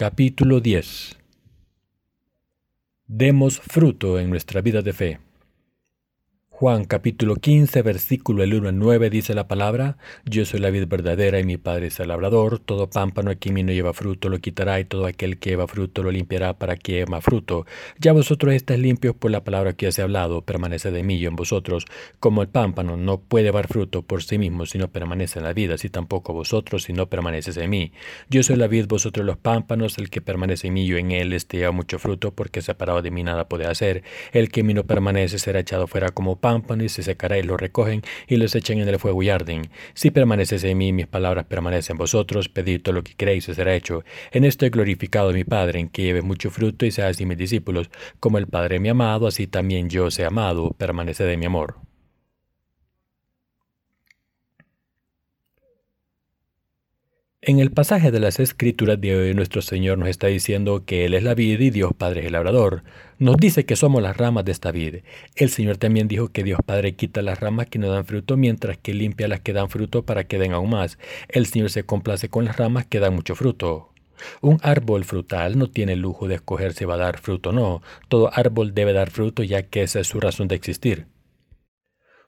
Capítulo 10 Demos fruto en nuestra vida de fe. Juan capítulo 15, versículo el 1 al 9 dice la palabra, Yo soy la vid verdadera y mi Padre es el labrador, todo pámpano que mí no lleva fruto lo quitará y todo aquel que lleva fruto lo limpiará para que más fruto. Ya vosotros estáis limpios por la palabra que os he hablado, permanece de mí y en vosotros, como el pámpano no puede llevar fruto por sí mismo si no permanece en la vida, así tampoco vosotros si no permaneces en mí. Yo soy la vid, vosotros los pámpanos, el que permanece en mí y en él este lleva mucho fruto, porque separado de mí nada puede hacer. El que en mí no permanece será echado fuera como pámpano y se secará y lo recogen y los echan en el fuego y arden. Si permaneces en mí, mis palabras permanecen en vosotros, pedid todo lo que queréis y será hecho. En esto he glorificado a mi Padre, en que lleve mucho fruto y sea así mis discípulos. Como el Padre me ha amado, así también yo os he amado, permaneced de mi amor. En el pasaje de las Escrituras de hoy, nuestro Señor nos está diciendo que Él es la vid y Dios Padre es el labrador. Nos dice que somos las ramas de esta vid. El Señor también dijo que Dios Padre quita las ramas que no dan fruto, mientras que limpia las que dan fruto para que den aún más. El Señor se complace con las ramas que dan mucho fruto. Un árbol frutal no tiene el lujo de escoger si va a dar fruto o no. Todo árbol debe dar fruto ya que esa es su razón de existir.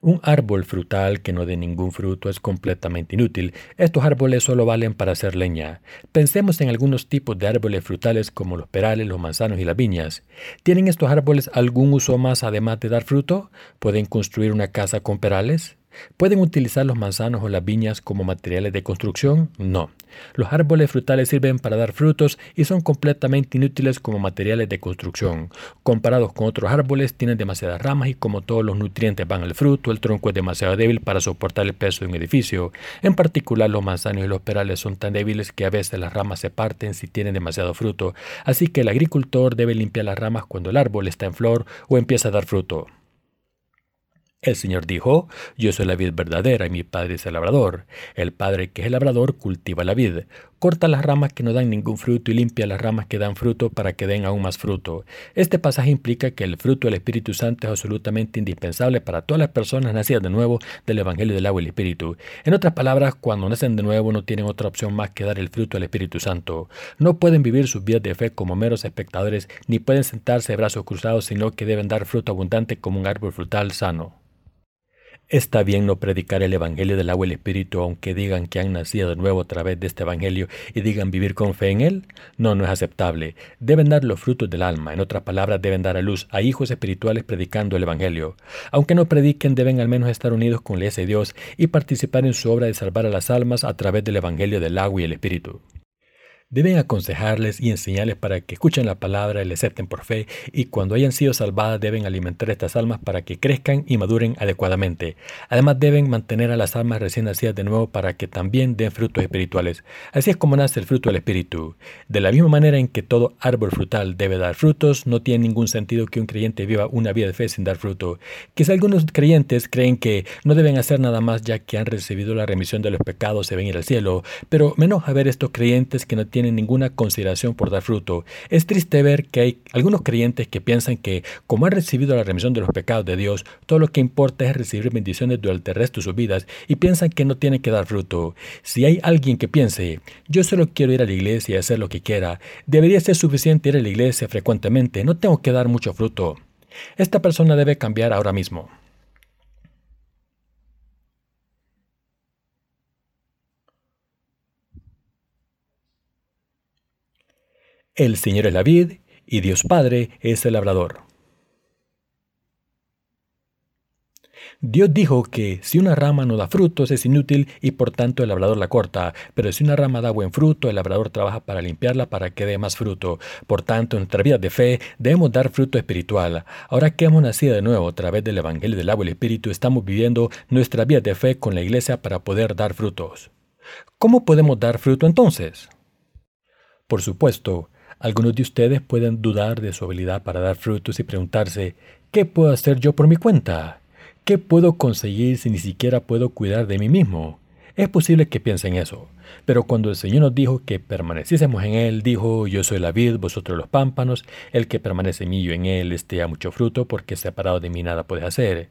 Un árbol frutal que no dé ningún fruto es completamente inútil. Estos árboles solo valen para hacer leña. Pensemos en algunos tipos de árboles frutales como los perales, los manzanos y las viñas. ¿Tienen estos árboles algún uso más además de dar fruto? ¿Pueden construir una casa con perales? ¿Pueden utilizar los manzanos o las viñas como materiales de construcción? No. Los árboles frutales sirven para dar frutos y son completamente inútiles como materiales de construcción. Comparados con otros árboles, tienen demasiadas ramas y como todos los nutrientes van al fruto, el tronco es demasiado débil para soportar el peso de un edificio. En particular, los manzanos y los perales son tan débiles que a veces las ramas se parten si tienen demasiado fruto, así que el agricultor debe limpiar las ramas cuando el árbol está en flor o empieza a dar fruto. El Señor dijo, Yo soy la vid verdadera y mi Padre es el labrador. El Padre que es el labrador cultiva la vid, corta las ramas que no dan ningún fruto y limpia las ramas que dan fruto para que den aún más fruto. Este pasaje implica que el fruto del Espíritu Santo es absolutamente indispensable para todas las personas nacidas de nuevo del Evangelio del agua y el Espíritu. En otras palabras, cuando nacen de nuevo no tienen otra opción más que dar el fruto al Espíritu Santo. No pueden vivir sus vidas de fe como meros espectadores ni pueden sentarse de brazos cruzados, sino que deben dar fruto abundante como un árbol frutal sano. Está bien no predicar el Evangelio del agua y el Espíritu aunque digan que han nacido de nuevo a través de este Evangelio y digan vivir con fe en él. No, no es aceptable. Deben dar los frutos del alma. En otras palabras, deben dar a luz a hijos espirituales predicando el Evangelio. Aunque no prediquen, deben al menos estar unidos con la de Dios y participar en su obra de salvar a las almas a través del Evangelio del agua y el Espíritu. Deben aconsejarles y enseñarles para que escuchen la palabra y le acepten por fe, y cuando hayan sido salvadas deben alimentar estas almas para que crezcan y maduren adecuadamente. Además deben mantener a las almas recién nacidas de nuevo para que también den frutos espirituales. Así es como nace el fruto del Espíritu. De la misma manera en que todo árbol frutal debe dar frutos, no tiene ningún sentido que un creyente viva una vida de fe sin dar fruto. Quizá algunos creyentes creen que no deben hacer nada más ya que han recibido la remisión de los pecados y deben ir al cielo, pero menos a ver estos creyentes que no tienen tienen ninguna consideración por dar fruto. Es triste ver que hay algunos creyentes que piensan que, como han recibido la remisión de los pecados de Dios, todo lo que importa es recibir bendiciones durante el resto de sus vidas y piensan que no tienen que dar fruto. Si hay alguien que piense, yo solo quiero ir a la iglesia y hacer lo que quiera, debería ser suficiente ir a la iglesia frecuentemente, no tengo que dar mucho fruto. Esta persona debe cambiar ahora mismo. El Señor es la vid y Dios Padre es el labrador. Dios dijo que si una rama no da frutos es inútil y por tanto el labrador la corta, pero si una rama da buen fruto, el labrador trabaja para limpiarla para que dé más fruto. Por tanto, en nuestra vida de fe debemos dar fruto espiritual. Ahora que hemos nacido de nuevo a través del Evangelio del agua y el Espíritu, estamos viviendo nuestra vida de fe con la iglesia para poder dar frutos. ¿Cómo podemos dar fruto entonces? Por supuesto, algunos de ustedes pueden dudar de su habilidad para dar frutos y preguntarse, ¿qué puedo hacer yo por mi cuenta? ¿Qué puedo conseguir si ni siquiera puedo cuidar de mí mismo? Es posible que piensen eso, pero cuando el Señor nos dijo que permaneciésemos en Él, dijo, yo soy la vid, vosotros los pámpanos, el que permanece en mí y en Él esté a mucho fruto, porque separado de mí nada puede hacer.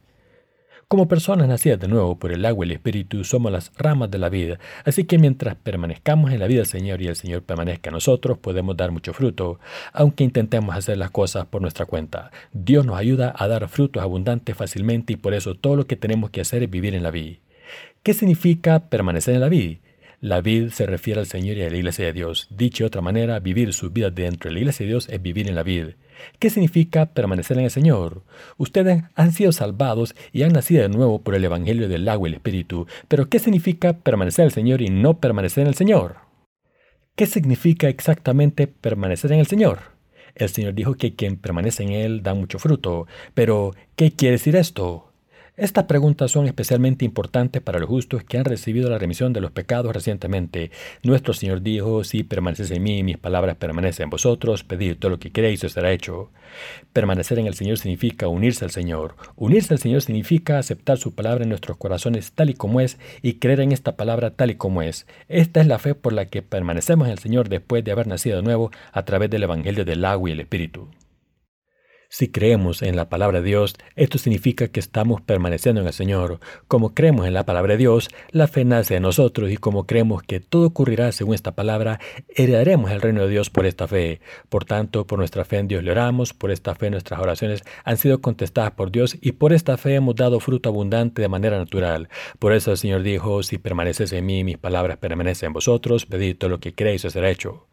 Como personas nacidas de nuevo por el agua y el Espíritu, somos las ramas de la vida, así que mientras permanezcamos en la vida del Señor y el Señor permanezca en nosotros, podemos dar mucho fruto, aunque intentemos hacer las cosas por nuestra cuenta. Dios nos ayuda a dar frutos abundantes fácilmente y por eso todo lo que tenemos que hacer es vivir en la vida. ¿Qué significa permanecer en la vida? La vid se refiere al Señor y a la iglesia de Dios. Dicho de otra manera, vivir su vida dentro de la iglesia de Dios es vivir en la vid. ¿Qué significa permanecer en el Señor? Ustedes han sido salvados y han nacido de nuevo por el Evangelio del agua y el Espíritu, pero ¿qué significa permanecer en el Señor y no permanecer en el Señor? ¿Qué significa exactamente permanecer en el Señor? El Señor dijo que quien permanece en Él da mucho fruto, pero ¿qué quiere decir esto? Estas preguntas son especialmente importantes para los justos que han recibido la remisión de los pecados recientemente. Nuestro Señor dijo, si permaneces en mí, mis palabras permanecen en vosotros, pedid todo lo que queréis y os será hecho. Permanecer en el Señor significa unirse al Señor. Unirse al Señor significa aceptar su palabra en nuestros corazones tal y como es y creer en esta palabra tal y como es. Esta es la fe por la que permanecemos en el Señor después de haber nacido de nuevo a través del Evangelio del agua y el Espíritu. Si creemos en la palabra de Dios, esto significa que estamos permaneciendo en el Señor. Como creemos en la palabra de Dios, la fe nace en nosotros y como creemos que todo ocurrirá según esta palabra, heredaremos el reino de Dios por esta fe. Por tanto, por nuestra fe en Dios le oramos, por esta fe nuestras oraciones han sido contestadas por Dios y por esta fe hemos dado fruto abundante de manera natural. Por eso el Señor dijo, si permaneces en mí, mis palabras permanecen en vosotros, pedid todo lo que queréis y será hecho.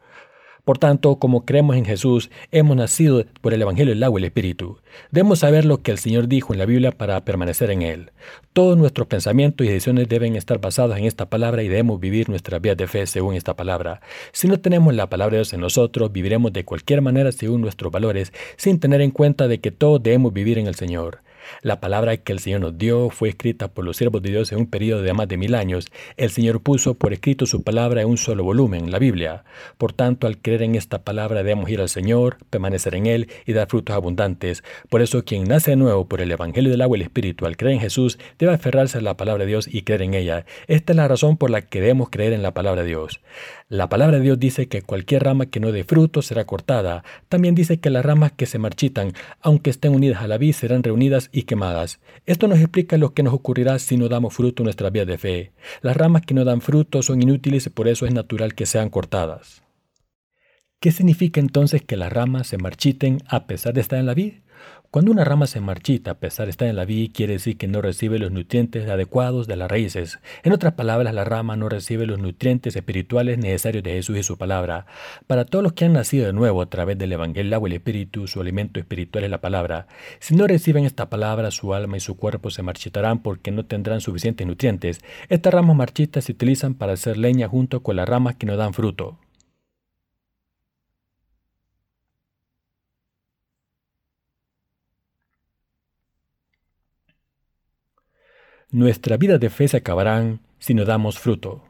Por tanto, como creemos en Jesús, hemos nacido por el Evangelio del agua y el Espíritu. Debemos saber lo que el Señor dijo en la Biblia para permanecer en Él. Todos nuestros pensamientos y decisiones deben estar basados en esta palabra y debemos vivir nuestras vías de fe según esta palabra. Si no tenemos la palabra de Dios en nosotros, viviremos de cualquier manera según nuestros valores, sin tener en cuenta de que todos debemos vivir en el Señor. La palabra que el Señor nos dio fue escrita por los siervos de Dios en un periodo de más de mil años. El Señor puso por escrito su palabra en un solo volumen, la Biblia. Por tanto, al creer en esta palabra debemos ir al Señor, permanecer en Él y dar frutos abundantes. Por eso quien nace de nuevo por el Evangelio del agua y el Espíritu, al creer en Jesús, debe aferrarse a la palabra de Dios y creer en ella. Esta es la razón por la que debemos creer en la palabra de Dios. La palabra de Dios dice que cualquier rama que no dé fruto será cortada. También dice que las ramas que se marchitan, aunque estén unidas a la vid, serán reunidas y quemadas. Esto nos explica lo que nos ocurrirá si no damos fruto en nuestra vida de fe. Las ramas que no dan fruto son inútiles y por eso es natural que sean cortadas. ¿Qué significa entonces que las ramas se marchiten a pesar de estar en la vid? Cuando una rama se marchita a pesar de estar en la vid, quiere decir que no recibe los nutrientes adecuados de las raíces. En otras palabras, la rama no recibe los nutrientes espirituales necesarios de Jesús y su palabra. Para todos los que han nacido de nuevo a través del Evangelio, y el Espíritu, su alimento espiritual es la palabra. Si no reciben esta palabra, su alma y su cuerpo se marchitarán porque no tendrán suficientes nutrientes. Estas ramas marchitas se utilizan para hacer leña junto con las ramas que no dan fruto. Nuestra vida de fe se acabarán si no damos fruto.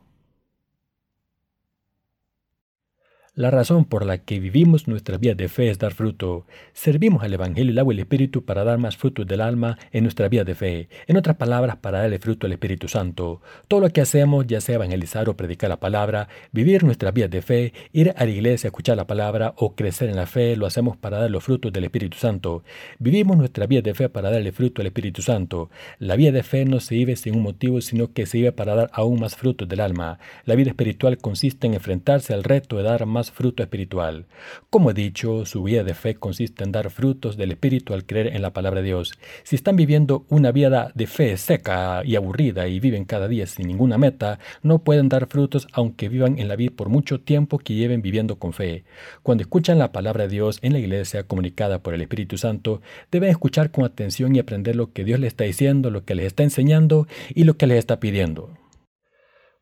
La razón por la que vivimos nuestra vida de fe es dar fruto. Servimos al Evangelio, el agua y el Espíritu para dar más frutos del alma en nuestra vida de fe. En otras palabras, para darle fruto al Espíritu Santo. Todo lo que hacemos, ya sea evangelizar o predicar la palabra, vivir nuestra vida de fe, ir a la iglesia a escuchar la palabra o crecer en la fe, lo hacemos para dar los frutos del Espíritu Santo. Vivimos nuestra vida de fe para darle fruto al Espíritu Santo. La vida de fe no se vive sin un motivo, sino que se vive para dar aún más frutos del alma. La vida espiritual consiste en enfrentarse al reto de dar más fruto espiritual. Como he dicho, su vida de fe consiste en dar frutos del Espíritu al creer en la palabra de Dios. Si están viviendo una vida de fe seca y aburrida y viven cada día sin ninguna meta, no pueden dar frutos aunque vivan en la vida por mucho tiempo que lleven viviendo con fe. Cuando escuchan la palabra de Dios en la iglesia comunicada por el Espíritu Santo, deben escuchar con atención y aprender lo que Dios les está diciendo, lo que les está enseñando y lo que les está pidiendo.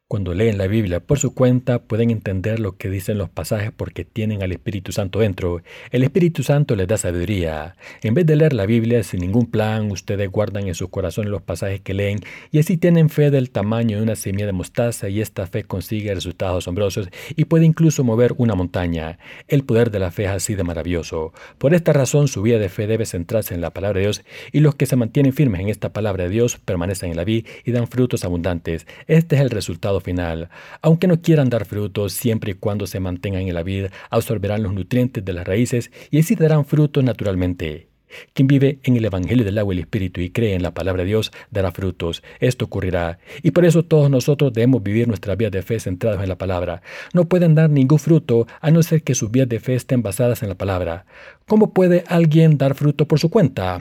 Cuando leen la Biblia por su cuenta pueden entender lo que dicen los pasajes porque tienen al Espíritu Santo dentro. El Espíritu Santo les da sabiduría. En vez de leer la Biblia sin ningún plan, ustedes guardan en su corazón los pasajes que leen y así tienen fe del tamaño de una semilla de mostaza y esta fe consigue resultados asombrosos y puede incluso mover una montaña. El poder de la fe es así de maravilloso. Por esta razón su vida de fe debe centrarse en la palabra de Dios y los que se mantienen firmes en esta palabra de Dios permanecen en la vida y dan frutos abundantes. Este es el resultado final. Aunque no quieran dar frutos, siempre y cuando se mantengan en la vida, absorberán los nutrientes de las raíces y así darán frutos naturalmente. Quien vive en el Evangelio del agua y el Espíritu y cree en la palabra de Dios dará frutos. Esto ocurrirá. Y por eso todos nosotros debemos vivir nuestras vías de fe centradas en la palabra. No pueden dar ningún fruto a no ser que sus vías de fe estén basadas en la palabra. ¿Cómo puede alguien dar fruto por su cuenta?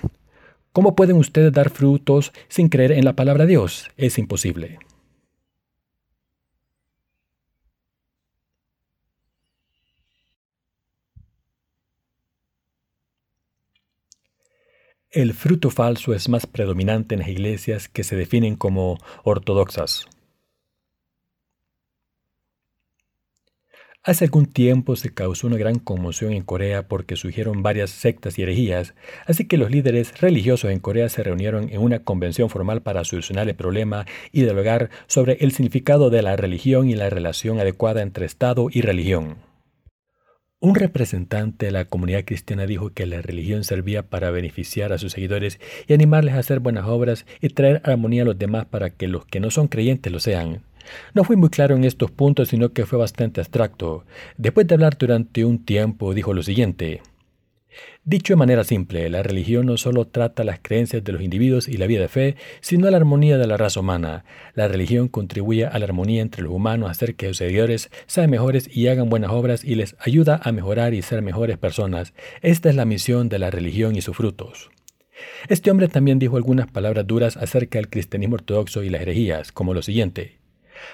¿Cómo pueden ustedes dar frutos sin creer en la palabra de Dios? Es imposible. El fruto falso es más predominante en las iglesias que se definen como ortodoxas. Hace algún tiempo se causó una gran conmoción en Corea porque surgieron varias sectas y herejías, así que los líderes religiosos en Corea se reunieron en una convención formal para solucionar el problema y dialogar sobre el significado de la religión y la relación adecuada entre Estado y religión. Un representante de la comunidad cristiana dijo que la religión servía para beneficiar a sus seguidores y animarles a hacer buenas obras y traer armonía a los demás para que los que no son creyentes lo sean. No fui muy claro en estos puntos, sino que fue bastante abstracto. Después de hablar durante un tiempo, dijo lo siguiente. Dicho de manera simple, la religión no solo trata las creencias de los individuos y la vida de fe, sino la armonía de la raza humana. La religión contribuye a la armonía entre los humanos, hacer que sus seguidores sean mejores y hagan buenas obras y les ayuda a mejorar y ser mejores personas. Esta es la misión de la religión y sus frutos. Este hombre también dijo algunas palabras duras acerca del cristianismo ortodoxo y las herejías, como lo siguiente.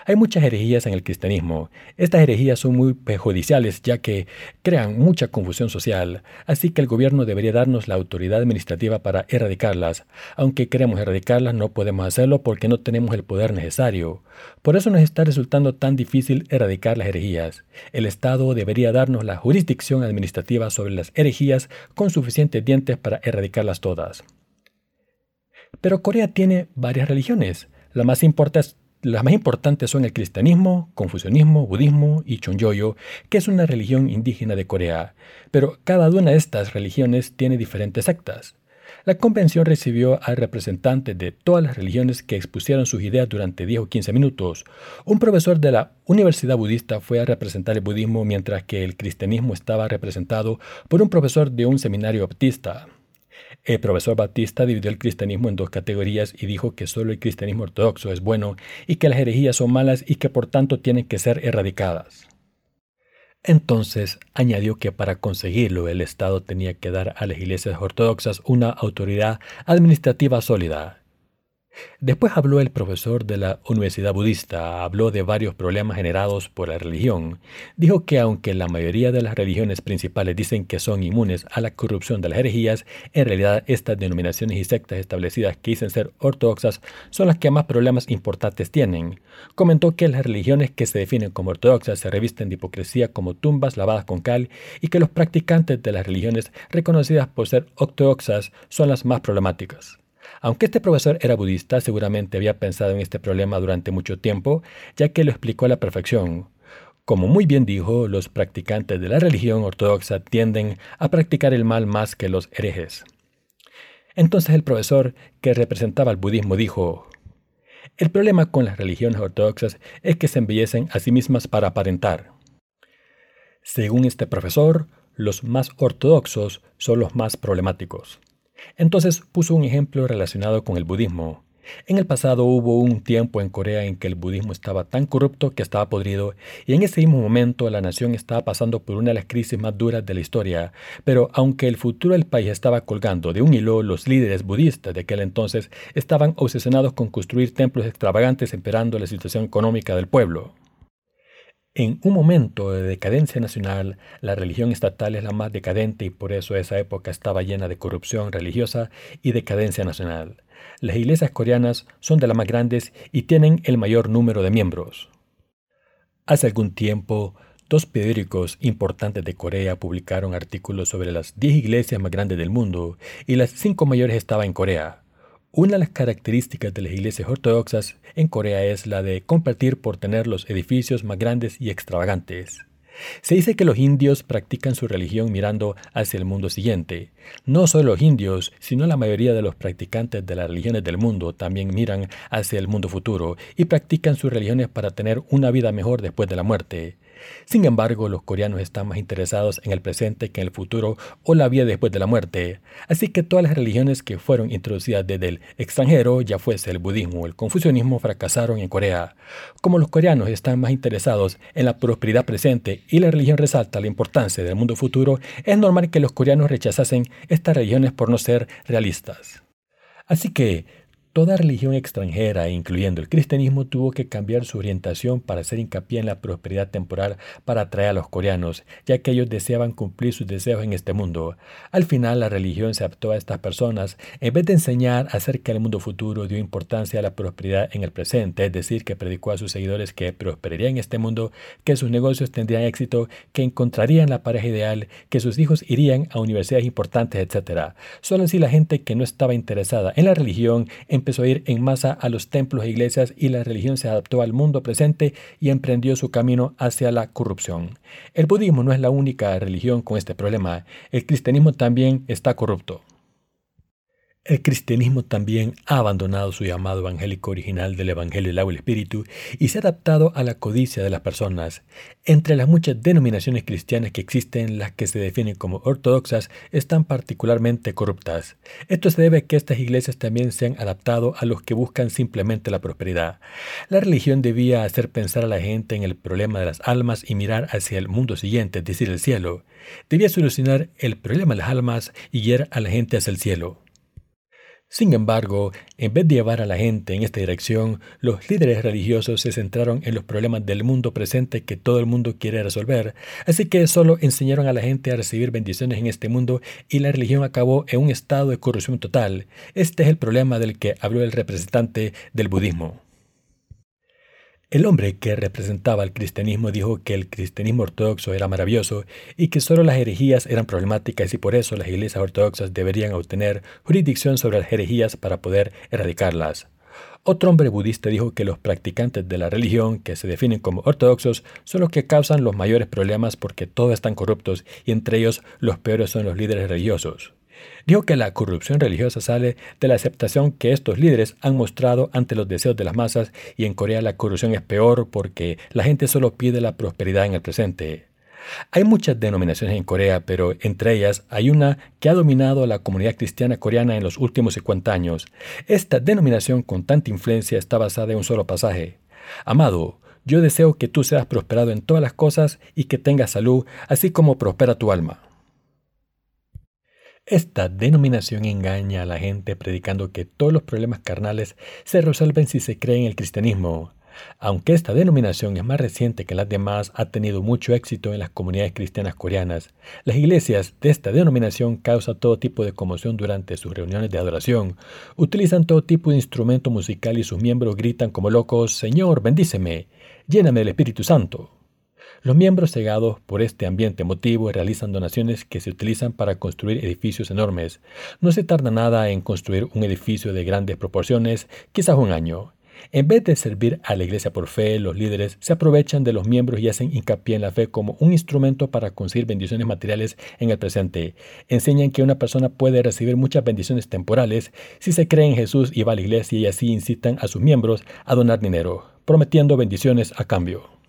Hay muchas herejías en el cristianismo. Estas herejías son muy perjudiciales ya que crean mucha confusión social, así que el gobierno debería darnos la autoridad administrativa para erradicarlas. Aunque queremos erradicarlas, no podemos hacerlo porque no tenemos el poder necesario. Por eso nos está resultando tan difícil erradicar las herejías. El Estado debería darnos la jurisdicción administrativa sobre las herejías con suficientes dientes para erradicarlas todas. Pero Corea tiene varias religiones. La más importante las más importantes son el cristianismo, confucianismo, budismo y chonjoyo, que es una religión indígena de Corea, pero cada una de estas religiones tiene diferentes sectas. La convención recibió a representantes de todas las religiones que expusieron sus ideas durante 10 o 15 minutos. Un profesor de la Universidad Budista fue a representar el budismo mientras que el cristianismo estaba representado por un profesor de un seminario baptista. El profesor Batista dividió el cristianismo en dos categorías y dijo que solo el cristianismo ortodoxo es bueno y que las herejías son malas y que por tanto tienen que ser erradicadas. Entonces añadió que para conseguirlo el Estado tenía que dar a las iglesias ortodoxas una autoridad administrativa sólida, Después habló el profesor de la Universidad Budista, habló de varios problemas generados por la religión. Dijo que aunque la mayoría de las religiones principales dicen que son inmunes a la corrupción de las herejías, en realidad estas denominaciones y sectas establecidas que dicen ser ortodoxas son las que más problemas importantes tienen. Comentó que las religiones que se definen como ortodoxas se revisten de hipocresía como tumbas lavadas con cal y que los practicantes de las religiones reconocidas por ser ortodoxas son las más problemáticas. Aunque este profesor era budista, seguramente había pensado en este problema durante mucho tiempo, ya que lo explicó a la perfección. Como muy bien dijo, los practicantes de la religión ortodoxa tienden a practicar el mal más que los herejes. Entonces el profesor que representaba al budismo dijo, el problema con las religiones ortodoxas es que se embellecen a sí mismas para aparentar. Según este profesor, los más ortodoxos son los más problemáticos. Entonces puso un ejemplo relacionado con el budismo. En el pasado hubo un tiempo en Corea en que el budismo estaba tan corrupto que estaba podrido, y en ese mismo momento la nación estaba pasando por una de las crisis más duras de la historia. Pero aunque el futuro del país estaba colgando de un hilo, los líderes budistas de aquel entonces estaban obsesionados con construir templos extravagantes esperando la situación económica del pueblo. En un momento de decadencia nacional, la religión estatal es la más decadente y por eso esa época estaba llena de corrupción religiosa y decadencia nacional. Las iglesias coreanas son de las más grandes y tienen el mayor número de miembros. Hace algún tiempo, dos periódicos importantes de Corea publicaron artículos sobre las 10 iglesias más grandes del mundo y las cinco mayores estaban en Corea. Una de las características de las iglesias ortodoxas en Corea es la de competir por tener los edificios más grandes y extravagantes. Se dice que los indios practican su religión mirando hacia el mundo siguiente. No solo los indios, sino la mayoría de los practicantes de las religiones del mundo también miran hacia el mundo futuro y practican sus religiones para tener una vida mejor después de la muerte. Sin embargo, los coreanos están más interesados en el presente que en el futuro o la vida después de la muerte. Así que todas las religiones que fueron introducidas desde el extranjero, ya fuese el budismo o el confucianismo, fracasaron en Corea. Como los coreanos están más interesados en la prosperidad presente y la religión resalta la importancia del mundo futuro, es normal que los coreanos rechazasen estas religiones por no ser realistas. Así que Toda religión extranjera, incluyendo el cristianismo, tuvo que cambiar su orientación para hacer hincapié en la prosperidad temporal para atraer a los coreanos, ya que ellos deseaban cumplir sus deseos en este mundo. Al final, la religión se adaptó a estas personas. En vez de enseñar acerca del mundo futuro, dio importancia a la prosperidad en el presente, es decir, que predicó a sus seguidores que prosperarían en este mundo, que sus negocios tendrían éxito, que encontrarían la pareja ideal, que sus hijos irían a universidades importantes, etc. Solo así la gente que no estaba interesada en la religión, empezó a ir en masa a los templos e iglesias y la religión se adaptó al mundo presente y emprendió su camino hacia la corrupción. El budismo no es la única religión con este problema, el cristianismo también está corrupto. El cristianismo también ha abandonado su llamado evangélico original del Evangelio del agua y el Espíritu y se ha adaptado a la codicia de las personas. Entre las muchas denominaciones cristianas que existen, las que se definen como ortodoxas están particularmente corruptas. Esto se debe a que estas iglesias también se han adaptado a los que buscan simplemente la prosperidad. La religión debía hacer pensar a la gente en el problema de las almas y mirar hacia el mundo siguiente, es decir, el cielo. Debía solucionar el problema de las almas y guiar a la gente hacia el cielo. Sin embargo, en vez de llevar a la gente en esta dirección, los líderes religiosos se centraron en los problemas del mundo presente que todo el mundo quiere resolver, así que solo enseñaron a la gente a recibir bendiciones en este mundo y la religión acabó en un estado de corrupción total. Este es el problema del que habló el representante del budismo. El hombre que representaba al cristianismo dijo que el cristianismo ortodoxo era maravilloso y que solo las herejías eran problemáticas y por eso las iglesias ortodoxas deberían obtener jurisdicción sobre las herejías para poder erradicarlas. Otro hombre budista dijo que los practicantes de la religión, que se definen como ortodoxos, son los que causan los mayores problemas porque todos están corruptos y entre ellos los peores son los líderes religiosos. Dijo que la corrupción religiosa sale de la aceptación que estos líderes han mostrado ante los deseos de las masas y en Corea la corrupción es peor porque la gente solo pide la prosperidad en el presente. Hay muchas denominaciones en Corea, pero entre ellas hay una que ha dominado a la comunidad cristiana coreana en los últimos 50 años. Esta denominación con tanta influencia está basada en un solo pasaje. Amado, yo deseo que tú seas prosperado en todas las cosas y que tengas salud, así como prospera tu alma. Esta denominación engaña a la gente predicando que todos los problemas carnales se resuelven si se cree en el cristianismo. Aunque esta denominación es más reciente que las demás, ha tenido mucho éxito en las comunidades cristianas coreanas. Las iglesias de esta denominación causan todo tipo de conmoción durante sus reuniones de adoración. Utilizan todo tipo de instrumento musical y sus miembros gritan como locos, Señor, bendíceme, lléname del Espíritu Santo. Los miembros cegados por este ambiente emotivo realizan donaciones que se utilizan para construir edificios enormes. No se tarda nada en construir un edificio de grandes proporciones, quizás un año. En vez de servir a la iglesia por fe, los líderes se aprovechan de los miembros y hacen hincapié en la fe como un instrumento para conseguir bendiciones materiales en el presente. Enseñan que una persona puede recibir muchas bendiciones temporales si se cree en Jesús y va a la iglesia y así incitan a sus miembros a donar dinero, prometiendo bendiciones a cambio.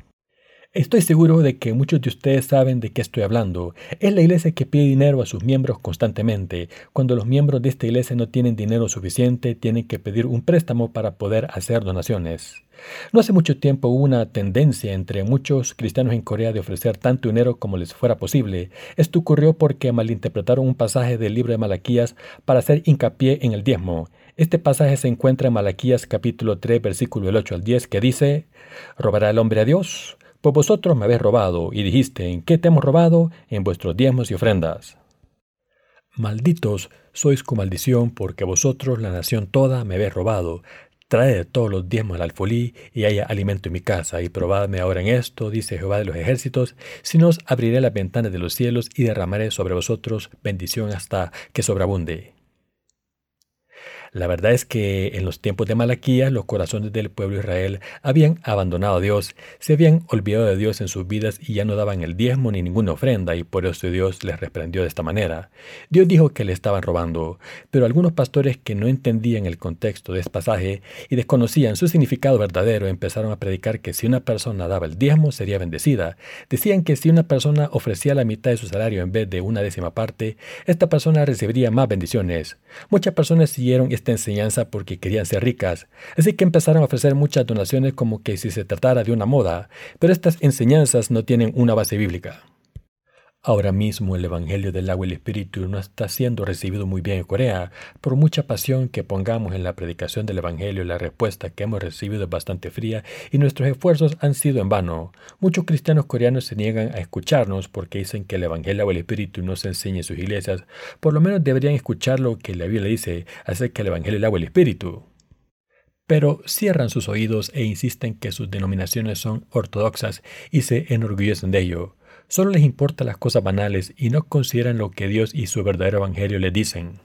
Estoy seguro de que muchos de ustedes saben de qué estoy hablando. Es la iglesia que pide dinero a sus miembros constantemente. Cuando los miembros de esta iglesia no tienen dinero suficiente, tienen que pedir un préstamo para poder hacer donaciones. No hace mucho tiempo hubo una tendencia entre muchos cristianos en Corea de ofrecer tanto dinero como les fuera posible. Esto ocurrió porque malinterpretaron un pasaje del libro de Malaquías para hacer hincapié en el diezmo. Este pasaje se encuentra en Malaquías capítulo 3 versículo 8 al 10 que dice, ¿robará el hombre a Dios? Pues vosotros me habéis robado, y dijiste, ¿en qué te hemos robado? En vuestros diezmos y ofrendas. Malditos sois con maldición, porque vosotros, la nación toda, me habéis robado. Traed todos los diezmos al alfolí, y haya alimento en mi casa, y probadme ahora en esto, dice Jehová de los ejércitos, si no os abriré las ventanas de los cielos, y derramaré sobre vosotros bendición hasta que sobreabunde. La verdad es que en los tiempos de Malaquías los corazones del pueblo de Israel habían abandonado a Dios, se habían olvidado de Dios en sus vidas y ya no daban el diezmo ni ninguna ofrenda y por eso Dios les reprendió de esta manera. Dios dijo que le estaban robando, pero algunos pastores que no entendían el contexto de este pasaje y desconocían su significado verdadero empezaron a predicar que si una persona daba el diezmo sería bendecida. Decían que si una persona ofrecía la mitad de su salario en vez de una décima parte, esta persona recibiría más bendiciones. Muchas personas siguieron esta enseñanza porque querían ser ricas, así que empezaron a ofrecer muchas donaciones como que si se tratara de una moda, pero estas enseñanzas no tienen una base bíblica. Ahora mismo el Evangelio del agua y el Espíritu no está siendo recibido muy bien en Corea. Por mucha pasión que pongamos en la predicación del Evangelio, la respuesta que hemos recibido es bastante fría y nuestros esfuerzos han sido en vano. Muchos cristianos coreanos se niegan a escucharnos porque dicen que el Evangelio agua y el Espíritu no se enseña en sus iglesias. Por lo menos deberían escuchar lo que la Biblia dice acerca del Evangelio del agua y el Espíritu pero cierran sus oídos e insisten que sus denominaciones son ortodoxas y se enorgullecen de ello. Solo les importan las cosas banales y no consideran lo que Dios y su verdadero evangelio les dicen.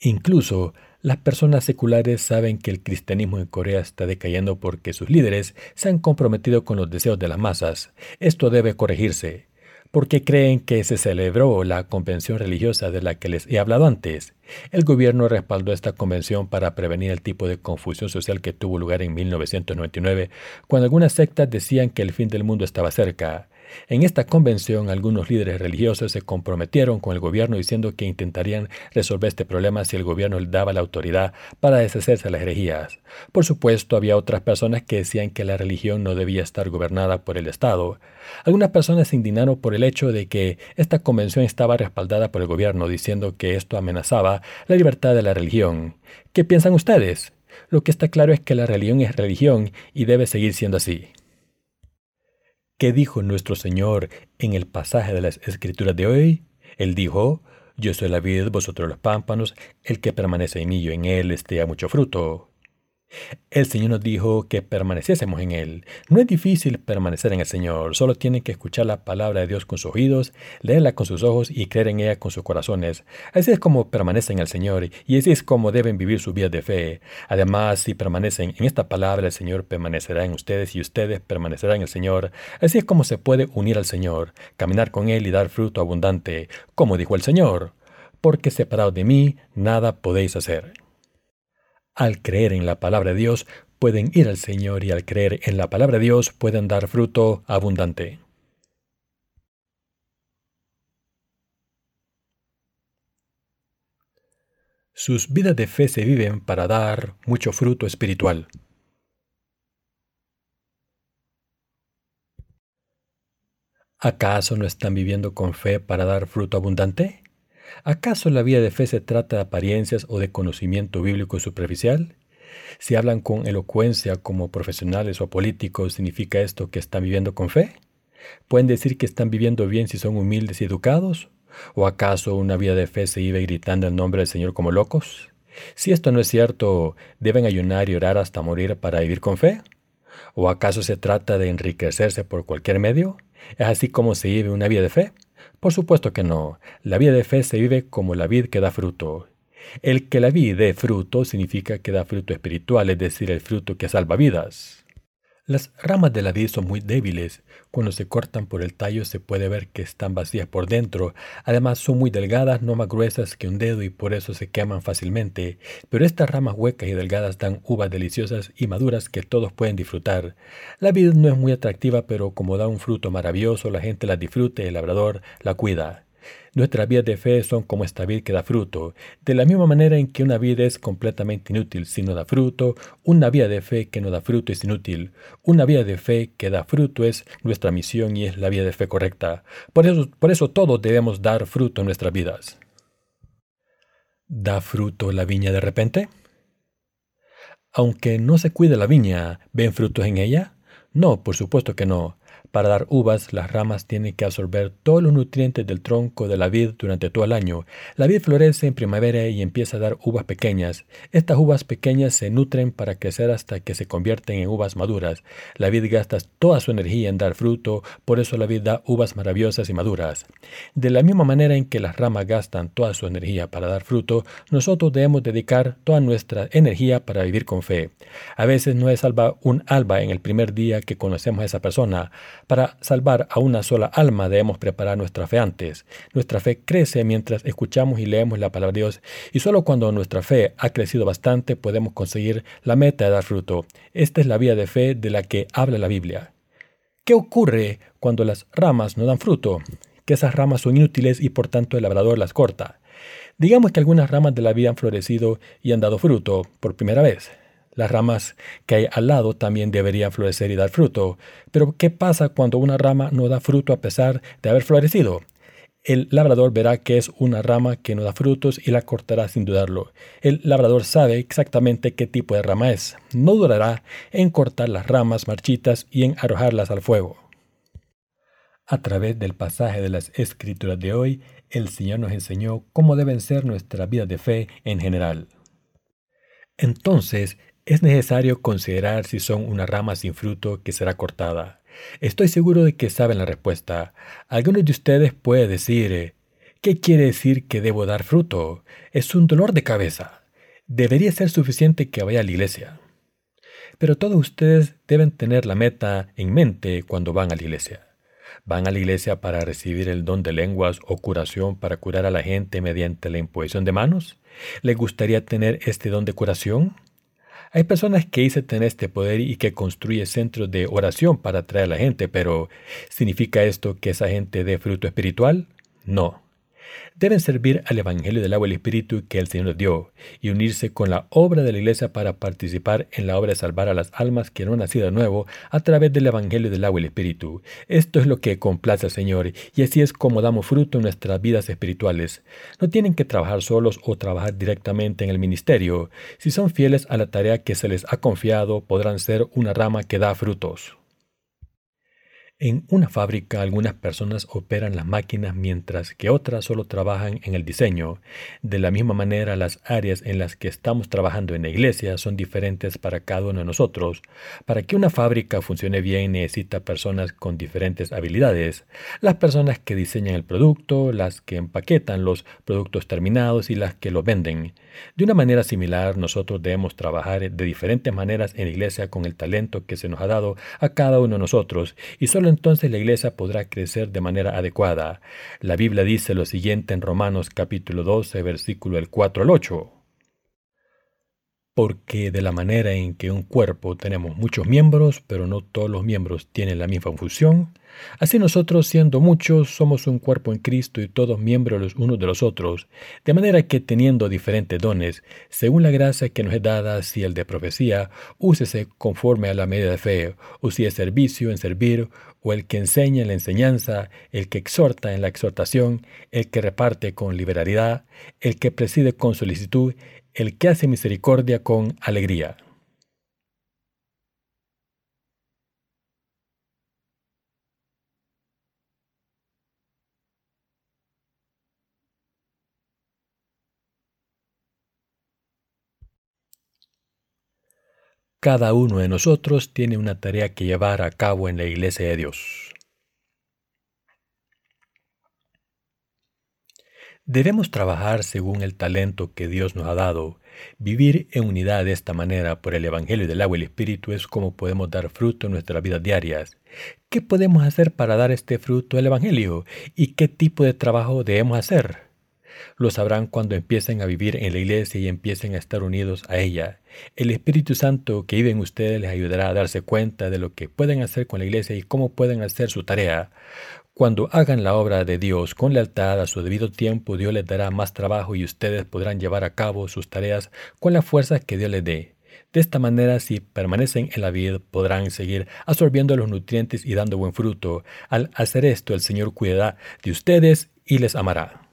Incluso las personas seculares saben que el cristianismo en Corea está decayendo porque sus líderes se han comprometido con los deseos de las masas. Esto debe corregirse porque creen que se celebró la convención religiosa de la que les he hablado antes. El gobierno respaldó esta convención para prevenir el tipo de confusión social que tuvo lugar en 1999, cuando algunas sectas decían que el fin del mundo estaba cerca. En esta convención, algunos líderes religiosos se comprometieron con el gobierno diciendo que intentarían resolver este problema si el gobierno daba la autoridad para deshacerse de las herejías. Por supuesto, había otras personas que decían que la religión no debía estar gobernada por el Estado. Algunas personas se indignaron por el hecho de que esta convención estaba respaldada por el gobierno, diciendo que esto amenazaba la libertad de la religión. ¿Qué piensan ustedes? Lo que está claro es que la religión es religión y debe seguir siendo así. ¿Qué dijo nuestro Señor en el pasaje de las Escrituras de hoy? Él dijo, Yo soy la vid, vosotros los pámpanos, el que permanece en mí y en él esté a mucho fruto. El Señor nos dijo que permaneciésemos en Él. No es difícil permanecer en el Señor, solo tienen que escuchar la palabra de Dios con sus oídos, leerla con sus ojos y creer en ella con sus corazones. Así es como permanecen en el Señor y así es como deben vivir su vida de fe. Además, si permanecen en esta palabra, el Señor permanecerá en ustedes y ustedes permanecerán en el Señor. Así es como se puede unir al Señor, caminar con Él y dar fruto abundante, como dijo el Señor. Porque separados de mí, nada podéis hacer. Al creer en la palabra de Dios, pueden ir al Señor y al creer en la palabra de Dios pueden dar fruto abundante. Sus vidas de fe se viven para dar mucho fruto espiritual. ¿Acaso no están viviendo con fe para dar fruto abundante? ¿Acaso la vida de fe se trata de apariencias o de conocimiento bíblico superficial? Si hablan con elocuencia como profesionales o políticos, ¿significa esto que están viviendo con fe? ¿Pueden decir que están viviendo bien si son humildes y educados? ¿O acaso una vida de fe se vive gritando el nombre del Señor como locos? Si esto no es cierto, ¿deben ayunar y orar hasta morir para vivir con fe? ¿O acaso se trata de enriquecerse por cualquier medio? ¿Es así como se vive una vida de fe? Por supuesto que no. La vida de fe se vive como la vid que da fruto. El que la vid dé fruto significa que da fruto espiritual, es decir, el fruto que salva vidas. Las ramas de la vid son muy débiles. Cuando se cortan por el tallo se puede ver que están vacías por dentro. Además son muy delgadas, no más gruesas que un dedo y por eso se queman fácilmente. Pero estas ramas huecas y delgadas dan uvas deliciosas y maduras que todos pueden disfrutar. La vid no es muy atractiva, pero como da un fruto maravilloso, la gente la disfruta y el labrador la cuida. Nuestras vidas de fe son como esta vid que da fruto. De la misma manera en que una vida es completamente inútil si no da fruto, una vida de fe que no da fruto es inútil. Una vida de fe que da fruto es nuestra misión y es la vida de fe correcta. Por eso, por eso todos debemos dar fruto en nuestras vidas. ¿Da fruto la viña de repente? Aunque no se cuide la viña, ¿ven frutos en ella? No, por supuesto que no. Para dar uvas, las ramas tienen que absorber todos los nutrientes del tronco de la vid durante todo el año. La vid florece en primavera y empieza a dar uvas pequeñas. Estas uvas pequeñas se nutren para crecer hasta que se convierten en uvas maduras. La vid gasta toda su energía en dar fruto, por eso la vid da uvas maravillosas y maduras. De la misma manera en que las ramas gastan toda su energía para dar fruto, nosotros debemos dedicar toda nuestra energía para vivir con fe. A veces no es salva un alba en el primer día que conocemos a esa persona. Para salvar a una sola alma debemos preparar nuestra fe antes. Nuestra fe crece mientras escuchamos y leemos la palabra de Dios y solo cuando nuestra fe ha crecido bastante podemos conseguir la meta de dar fruto. Esta es la vía de fe de la que habla la Biblia. ¿Qué ocurre cuando las ramas no dan fruto? Que esas ramas son inútiles y por tanto el labrador las corta. Digamos que algunas ramas de la vida han florecido y han dado fruto por primera vez. Las ramas que hay al lado también deberían florecer y dar fruto. Pero ¿qué pasa cuando una rama no da fruto a pesar de haber florecido? El labrador verá que es una rama que no da frutos y la cortará sin dudarlo. El labrador sabe exactamente qué tipo de rama es. No durará en cortar las ramas marchitas y en arrojarlas al fuego. A través del pasaje de las escrituras de hoy, el Señor nos enseñó cómo deben ser nuestras vidas de fe en general. Entonces, es necesario considerar si son una rama sin fruto que será cortada. Estoy seguro de que saben la respuesta. Algunos de ustedes puede decir, ¿qué quiere decir que debo dar fruto? Es un dolor de cabeza. Debería ser suficiente que vaya a la iglesia. Pero todos ustedes deben tener la meta en mente cuando van a la iglesia. ¿Van a la iglesia para recibir el don de lenguas o curación para curar a la gente mediante la imposición de manos? ¿Les gustaría tener este don de curación? Hay personas que dicen tener este poder y que construyen centros de oración para atraer a la gente, pero ¿significa esto que esa gente dé fruto espiritual? No deben servir al Evangelio del agua y el Espíritu que el Señor dio y unirse con la obra de la Iglesia para participar en la obra de salvar a las almas que no han nacido de nuevo a través del Evangelio del agua y el Espíritu. Esto es lo que complace al Señor y así es como damos fruto en nuestras vidas espirituales. No tienen que trabajar solos o trabajar directamente en el ministerio. Si son fieles a la tarea que se les ha confiado, podrán ser una rama que da frutos. En una fábrica algunas personas operan las máquinas mientras que otras solo trabajan en el diseño. De la misma manera las áreas en las que estamos trabajando en la iglesia son diferentes para cada uno de nosotros. Para que una fábrica funcione bien necesita personas con diferentes habilidades. Las personas que diseñan el producto, las que empaquetan los productos terminados y las que lo venden. De una manera similar nosotros debemos trabajar de diferentes maneras en la iglesia con el talento que se nos ha dado a cada uno de nosotros y solo entonces la iglesia podrá crecer de manera adecuada. La Biblia dice lo siguiente en Romanos capítulo 12, versículo el 4 al 8 porque de la manera en que un cuerpo tenemos muchos miembros, pero no todos los miembros tienen la misma función, así nosotros siendo muchos somos un cuerpo en Cristo y todos miembros los unos de los otros, de manera que teniendo diferentes dones, según la gracia que nos es dada, si el de profecía, úsese conforme a la medida de fe, o si es servicio en servir, o el que enseña en la enseñanza, el que exhorta en la exhortación, el que reparte con liberalidad, el que preside con solicitud, el que hace misericordia con alegría. Cada uno de nosotros tiene una tarea que llevar a cabo en la iglesia de Dios. Debemos trabajar según el talento que Dios nos ha dado. Vivir en unidad de esta manera por el Evangelio del agua y el Espíritu es como podemos dar fruto en nuestras vidas diarias. ¿Qué podemos hacer para dar este fruto al Evangelio? ¿Y qué tipo de trabajo debemos hacer? Lo sabrán cuando empiecen a vivir en la iglesia y empiecen a estar unidos a ella. El Espíritu Santo que vive en ustedes les ayudará a darse cuenta de lo que pueden hacer con la iglesia y cómo pueden hacer su tarea. Cuando hagan la obra de Dios con lealtad a su debido tiempo, Dios les dará más trabajo y ustedes podrán llevar a cabo sus tareas con la fuerza que Dios les dé. De esta manera, si permanecen en la vida, podrán seguir absorbiendo los nutrientes y dando buen fruto. Al hacer esto, el Señor cuidará de ustedes y les amará.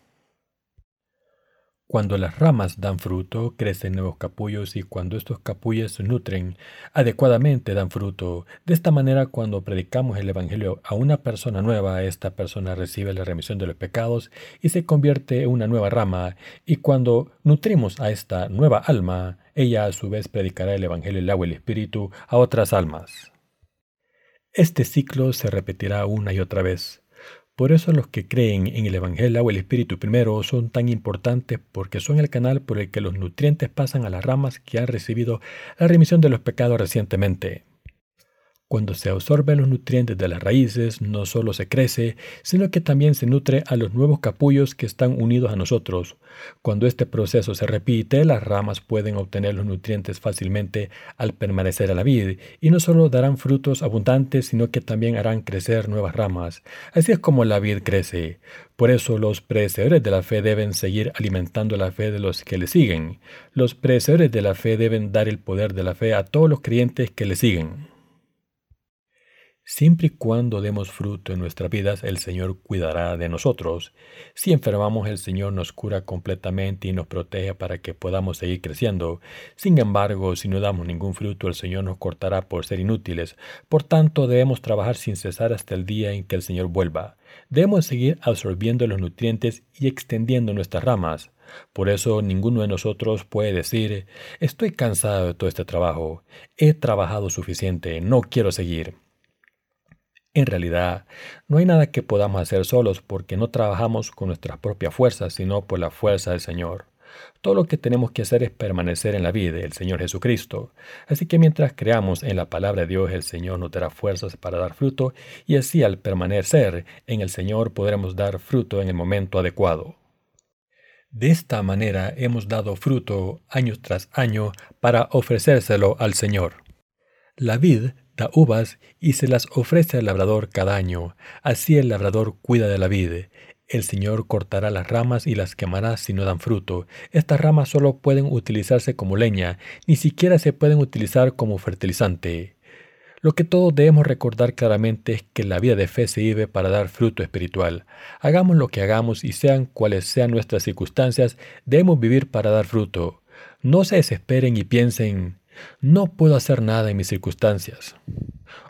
Cuando las ramas dan fruto, crecen nuevos capullos y cuando estos capullos se nutren adecuadamente dan fruto. De esta manera, cuando predicamos el Evangelio a una persona nueva, esta persona recibe la remisión de los pecados y se convierte en una nueva rama. Y cuando nutrimos a esta nueva alma, ella a su vez predicará el Evangelio, el agua y el Espíritu a otras almas. Este ciclo se repetirá una y otra vez. Por eso los que creen en el Evangelio o el Espíritu primero son tan importantes porque son el canal por el que los nutrientes pasan a las ramas que han recibido la remisión de los pecados recientemente. Cuando se absorben los nutrientes de las raíces, no solo se crece, sino que también se nutre a los nuevos capullos que están unidos a nosotros. Cuando este proceso se repite, las ramas pueden obtener los nutrientes fácilmente al permanecer a la vid, y no solo darán frutos abundantes, sino que también harán crecer nuevas ramas. Así es como la vid crece. Por eso los predecesores de la fe deben seguir alimentando la fe de los que le siguen. Los predecesores de la fe deben dar el poder de la fe a todos los creyentes que le siguen. Siempre y cuando demos fruto en nuestras vidas, el Señor cuidará de nosotros. Si enfermamos, el Señor nos cura completamente y nos protege para que podamos seguir creciendo. Sin embargo, si no damos ningún fruto, el Señor nos cortará por ser inútiles. Por tanto, debemos trabajar sin cesar hasta el día en que el Señor vuelva. Debemos seguir absorbiendo los nutrientes y extendiendo nuestras ramas. Por eso ninguno de nosotros puede decir, estoy cansado de todo este trabajo, he trabajado suficiente, no quiero seguir. En realidad, no hay nada que podamos hacer solos porque no trabajamos con nuestras propias fuerzas, sino por la fuerza del Señor. Todo lo que tenemos que hacer es permanecer en la vida del Señor Jesucristo. Así que mientras creamos en la palabra de Dios, el Señor nos dará fuerzas para dar fruto y así al permanecer en el Señor podremos dar fruto en el momento adecuado. De esta manera hemos dado fruto año tras año para ofrecérselo al Señor. La vid da uvas y se las ofrece al labrador cada año. Así el labrador cuida de la vid. El Señor cortará las ramas y las quemará si no dan fruto. Estas ramas solo pueden utilizarse como leña, ni siquiera se pueden utilizar como fertilizante. Lo que todos debemos recordar claramente es que la vida de fe se vive para dar fruto espiritual. Hagamos lo que hagamos y sean cuales sean nuestras circunstancias, debemos vivir para dar fruto. No se desesperen y piensen, no puedo hacer nada en mis circunstancias.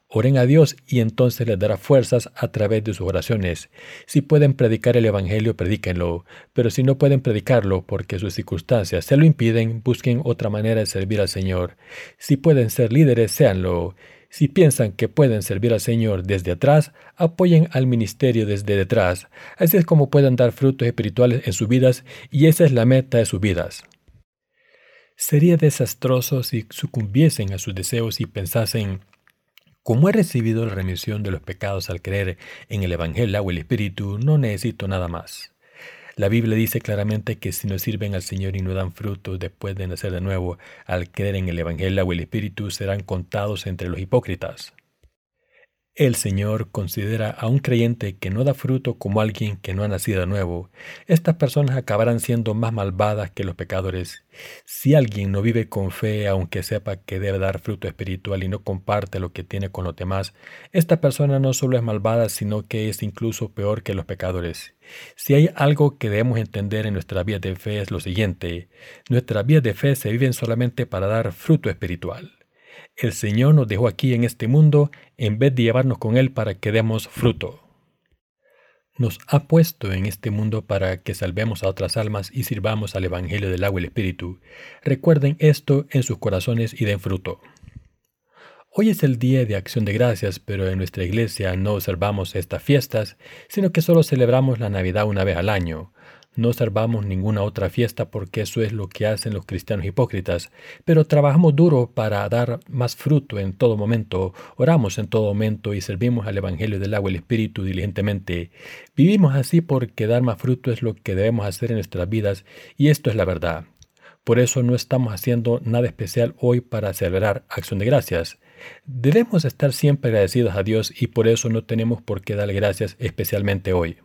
Oren a Dios y entonces les dará fuerzas a través de sus oraciones. Si pueden predicar el Evangelio, predíquenlo, pero si no pueden predicarlo porque sus circunstancias se lo impiden, busquen otra manera de servir al Señor. Si pueden ser líderes, séanlo. Si piensan que pueden servir al Señor desde atrás, apoyen al ministerio desde detrás. Así es como pueden dar frutos espirituales en sus vidas y esa es la meta de sus vidas. Sería desastroso si sucumbiesen a sus deseos y pensasen, como he recibido la remisión de los pecados al creer en el Evangelio o el Espíritu, no necesito nada más. La Biblia dice claramente que si no sirven al Señor y no dan fruto después de nacer de nuevo, al creer en el Evangelio o el Espíritu, serán contados entre los hipócritas. El Señor considera a un creyente que no da fruto como alguien que no ha nacido de nuevo. Estas personas acabarán siendo más malvadas que los pecadores. Si alguien no vive con fe, aunque sepa que debe dar fruto espiritual y no comparte lo que tiene con los demás, esta persona no solo es malvada, sino que es incluso peor que los pecadores. Si hay algo que debemos entender en nuestra vida de fe es lo siguiente. Nuestras vidas de fe se viven solamente para dar fruto espiritual. El Señor nos dejó aquí en este mundo en vez de llevarnos con Él para que demos fruto. Nos ha puesto en este mundo para que salvemos a otras almas y sirvamos al Evangelio del agua y el Espíritu. Recuerden esto en sus corazones y den fruto. Hoy es el día de acción de gracias, pero en nuestra iglesia no observamos estas fiestas, sino que solo celebramos la Navidad una vez al año. No observamos ninguna otra fiesta porque eso es lo que hacen los cristianos hipócritas, pero trabajamos duro para dar más fruto en todo momento, oramos en todo momento y servimos al Evangelio del agua y el Espíritu diligentemente. Vivimos así porque dar más fruto es lo que debemos hacer en nuestras vidas y esto es la verdad. Por eso no estamos haciendo nada especial hoy para celebrar acción de gracias. Debemos estar siempre agradecidos a Dios y por eso no tenemos por qué darle gracias especialmente hoy.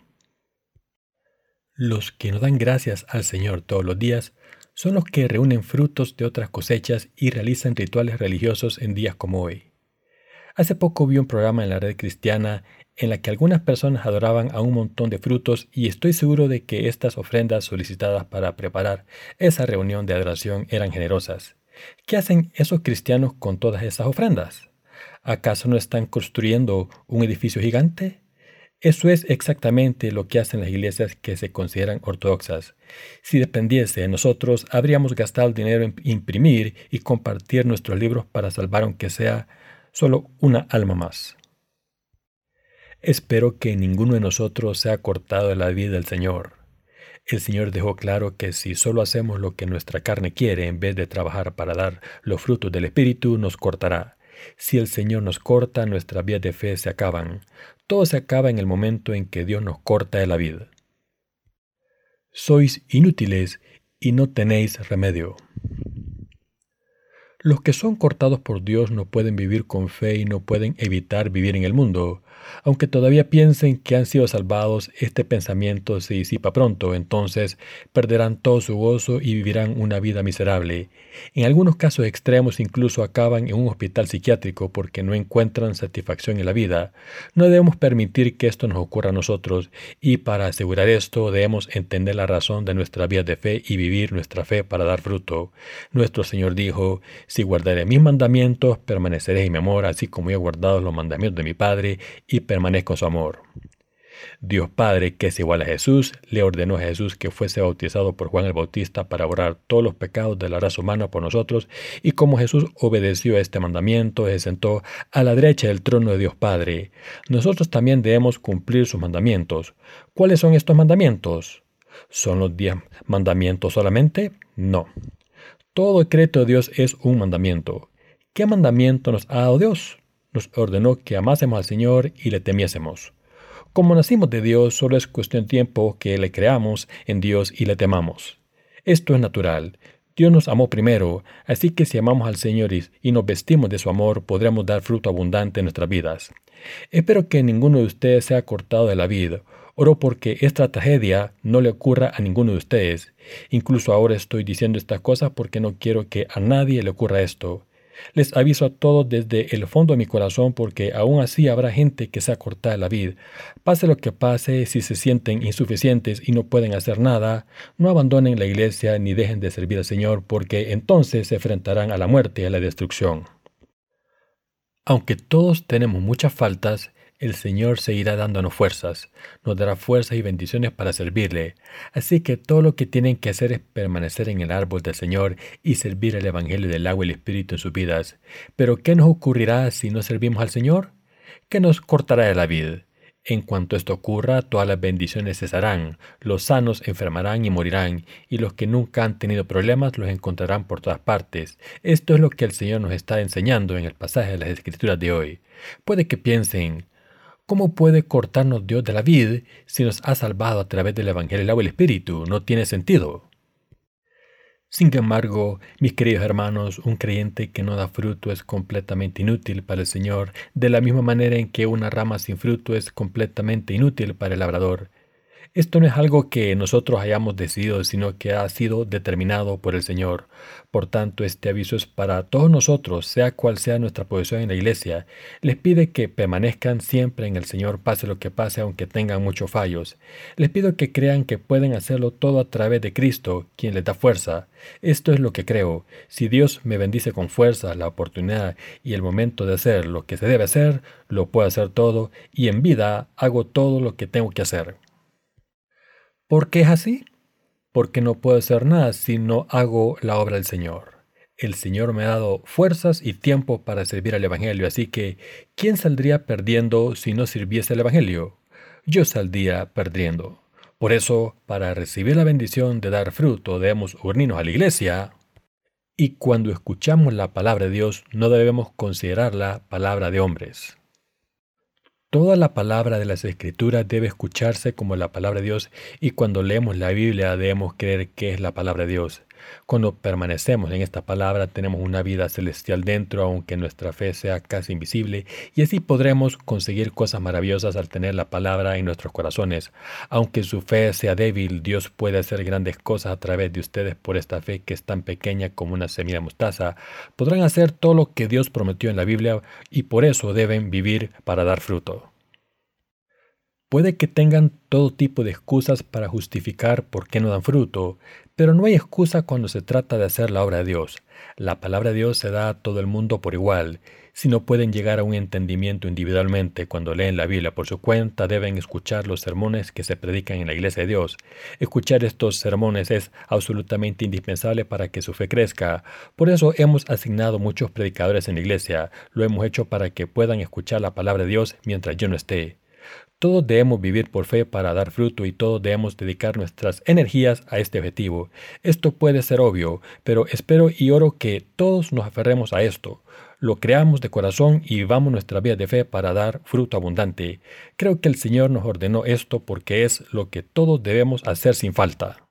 Los que no dan gracias al Señor todos los días son los que reúnen frutos de otras cosechas y realizan rituales religiosos en días como hoy. Hace poco vi un programa en la red cristiana en la que algunas personas adoraban a un montón de frutos y estoy seguro de que estas ofrendas solicitadas para preparar esa reunión de adoración eran generosas. ¿Qué hacen esos cristianos con todas esas ofrendas? ¿Acaso no están construyendo un edificio gigante? Eso es exactamente lo que hacen las iglesias que se consideran ortodoxas. Si dependiese de nosotros, habríamos gastado dinero en imprimir y compartir nuestros libros para salvar aunque sea solo una alma más. Espero que ninguno de nosotros sea cortado de la vida del Señor. El Señor dejó claro que si solo hacemos lo que nuestra carne quiere en vez de trabajar para dar los frutos del Espíritu, nos cortará. Si el Señor nos corta, nuestras vías de fe se acaban. Todo se acaba en el momento en que Dios nos corta de la vida. Sois inútiles y no tenéis remedio. Los que son cortados por Dios no pueden vivir con fe y no pueden evitar vivir en el mundo. Aunque todavía piensen que han sido salvados, este pensamiento se disipa pronto, entonces perderán todo su gozo y vivirán una vida miserable. En algunos casos extremos incluso acaban en un hospital psiquiátrico porque no encuentran satisfacción en la vida. No debemos permitir que esto nos ocurra a nosotros y para asegurar esto debemos entender la razón de nuestra vida de fe y vivir nuestra fe para dar fruto. Nuestro Señor dijo, si guardaré mis mandamientos, permaneceré en mi amor, así como he guardado los mandamientos de mi Padre y permanezco en su amor. Dios Padre, que es igual a Jesús, le ordenó a Jesús que fuese bautizado por Juan el Bautista para borrar todos los pecados de la raza humana por nosotros, y como Jesús obedeció a este mandamiento, se sentó a la derecha del trono de Dios Padre. Nosotros también debemos cumplir sus mandamientos. ¿Cuáles son estos mandamientos? ¿Son los diez mandamientos solamente? No. Todo decreto de Dios es un mandamiento. ¿Qué mandamiento nos ha dado Dios? Nos ordenó que amásemos al Señor y le temiésemos. Como nacimos de Dios, solo es cuestión de tiempo que le creamos en Dios y le temamos. Esto es natural. Dios nos amó primero, así que si amamos al Señor y nos vestimos de su amor, podremos dar fruto abundante en nuestras vidas. Espero que ninguno de ustedes sea cortado de la vida. Oro porque esta tragedia no le ocurra a ninguno de ustedes. Incluso ahora estoy diciendo estas cosas porque no quiero que a nadie le ocurra esto. Les aviso a todos desde el fondo de mi corazón porque aún así habrá gente que se cortada la vida. Pase lo que pase, si se sienten insuficientes y no pueden hacer nada, no abandonen la iglesia ni dejen de servir al Señor porque entonces se enfrentarán a la muerte y a la destrucción. Aunque todos tenemos muchas faltas, el Señor seguirá dándonos fuerzas, nos dará fuerzas y bendiciones para servirle. Así que todo lo que tienen que hacer es permanecer en el árbol del Señor y servir el Evangelio del agua y el Espíritu en sus vidas. Pero ¿qué nos ocurrirá si no servimos al Señor? ¿Qué nos cortará de la vida? En cuanto esto ocurra, todas las bendiciones cesarán, los sanos enfermarán y morirán, y los que nunca han tenido problemas los encontrarán por todas partes. Esto es lo que el Señor nos está enseñando en el pasaje de las Escrituras de hoy. Puede que piensen, ¿Cómo puede cortarnos Dios de la vida si nos ha salvado a través del Evangelio del agua y el Espíritu? No tiene sentido. Sin embargo, mis queridos hermanos, un creyente que no da fruto es completamente inútil para el Señor, de la misma manera en que una rama sin fruto es completamente inútil para el labrador. Esto no es algo que nosotros hayamos decidido, sino que ha sido determinado por el Señor. Por tanto, este aviso es para todos nosotros, sea cual sea nuestra posición en la iglesia. Les pide que permanezcan siempre en el Señor, pase lo que pase, aunque tengan muchos fallos. Les pido que crean que pueden hacerlo todo a través de Cristo, quien les da fuerza. Esto es lo que creo. Si Dios me bendice con fuerza, la oportunidad y el momento de hacer lo que se debe hacer, lo puedo hacer todo, y en vida hago todo lo que tengo que hacer. ¿Por qué es así? Porque no puedo hacer nada si no hago la obra del Señor. El Señor me ha dado fuerzas y tiempo para servir al Evangelio, así que ¿quién saldría perdiendo si no sirviese el Evangelio? Yo saldría perdiendo. Por eso, para recibir la bendición de dar fruto, debemos unirnos a la iglesia. Y cuando escuchamos la palabra de Dios, no debemos considerarla palabra de hombres. Toda la palabra de las Escrituras debe escucharse como la palabra de Dios y cuando leemos la Biblia debemos creer que es la palabra de Dios. Cuando permanecemos en esta palabra tenemos una vida celestial dentro, aunque nuestra fe sea casi invisible, y así podremos conseguir cosas maravillosas al tener la palabra en nuestros corazones. Aunque su fe sea débil, Dios puede hacer grandes cosas a través de ustedes por esta fe que es tan pequeña como una semilla de mostaza. Podrán hacer todo lo que Dios prometió en la Biblia y por eso deben vivir para dar fruto. Puede que tengan todo tipo de excusas para justificar por qué no dan fruto, pero no hay excusa cuando se trata de hacer la obra de Dios. La palabra de Dios se da a todo el mundo por igual. Si no pueden llegar a un entendimiento individualmente cuando leen la Biblia por su cuenta, deben escuchar los sermones que se predican en la iglesia de Dios. Escuchar estos sermones es absolutamente indispensable para que su fe crezca. Por eso hemos asignado muchos predicadores en la iglesia. Lo hemos hecho para que puedan escuchar la palabra de Dios mientras yo no esté. Todos debemos vivir por fe para dar fruto y todos debemos dedicar nuestras energías a este objetivo. Esto puede ser obvio, pero espero y oro que todos nos aferremos a esto, lo creamos de corazón y vivamos nuestra vida de fe para dar fruto abundante. Creo que el Señor nos ordenó esto porque es lo que todos debemos hacer sin falta.